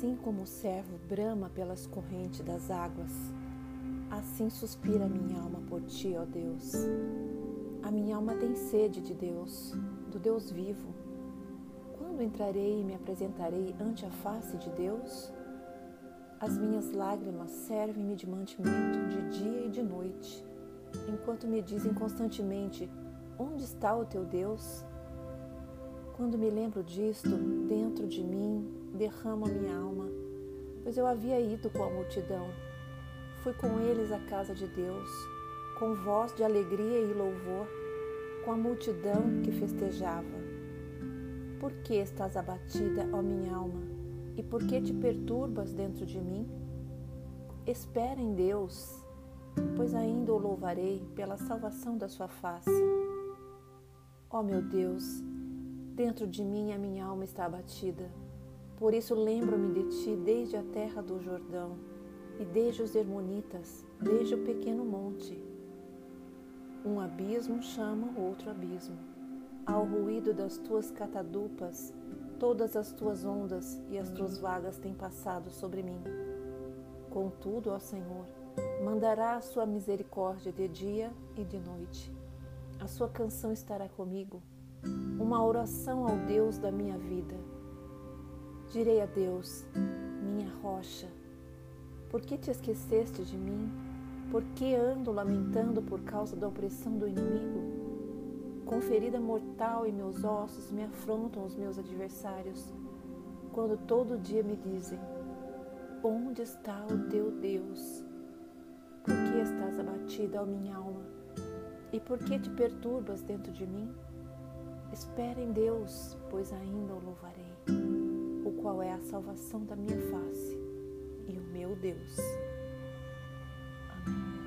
Assim como o servo brama pelas correntes das águas, assim suspira minha alma por ti, ó Deus. A minha alma tem sede de Deus, do Deus vivo. Quando entrarei e me apresentarei ante a face de Deus? As minhas lágrimas servem-me de mantimento de dia e de noite, enquanto me dizem constantemente: Onde está o teu Deus? Quando me lembro disto, dentro de mim derramo a minha alma, pois eu havia ido com a multidão. Fui com eles à casa de Deus, com voz de alegria e louvor, com a multidão que festejava. Por que estás abatida, ó minha alma? E por que te perturbas dentro de mim? Espera em Deus, pois ainda o louvarei pela salvação da sua face. Ó meu Deus, dentro de mim a minha alma está abatida. Por isso lembro-me de ti desde a terra do Jordão e desde os Hermonitas, desde o pequeno monte. Um abismo chama outro abismo. Ao ruído das tuas catadupas, todas as tuas ondas e as tuas vagas têm passado sobre mim. Contudo, ó Senhor, mandará a sua misericórdia de dia e de noite. A sua canção estará comigo, uma oração ao Deus da minha vida Direi a Deus, minha rocha, por que te esqueceste de mim? Por que ando lamentando por causa da opressão do inimigo? Com ferida mortal em meus ossos me afrontam os meus adversários, quando todo dia me dizem: Onde está o teu Deus? Por que estás abatida, ó minha alma? E por que te perturbas dentro de mim? Espera em Deus, pois ainda o louvarei qual é a salvação da minha face e o meu Deus. Amém.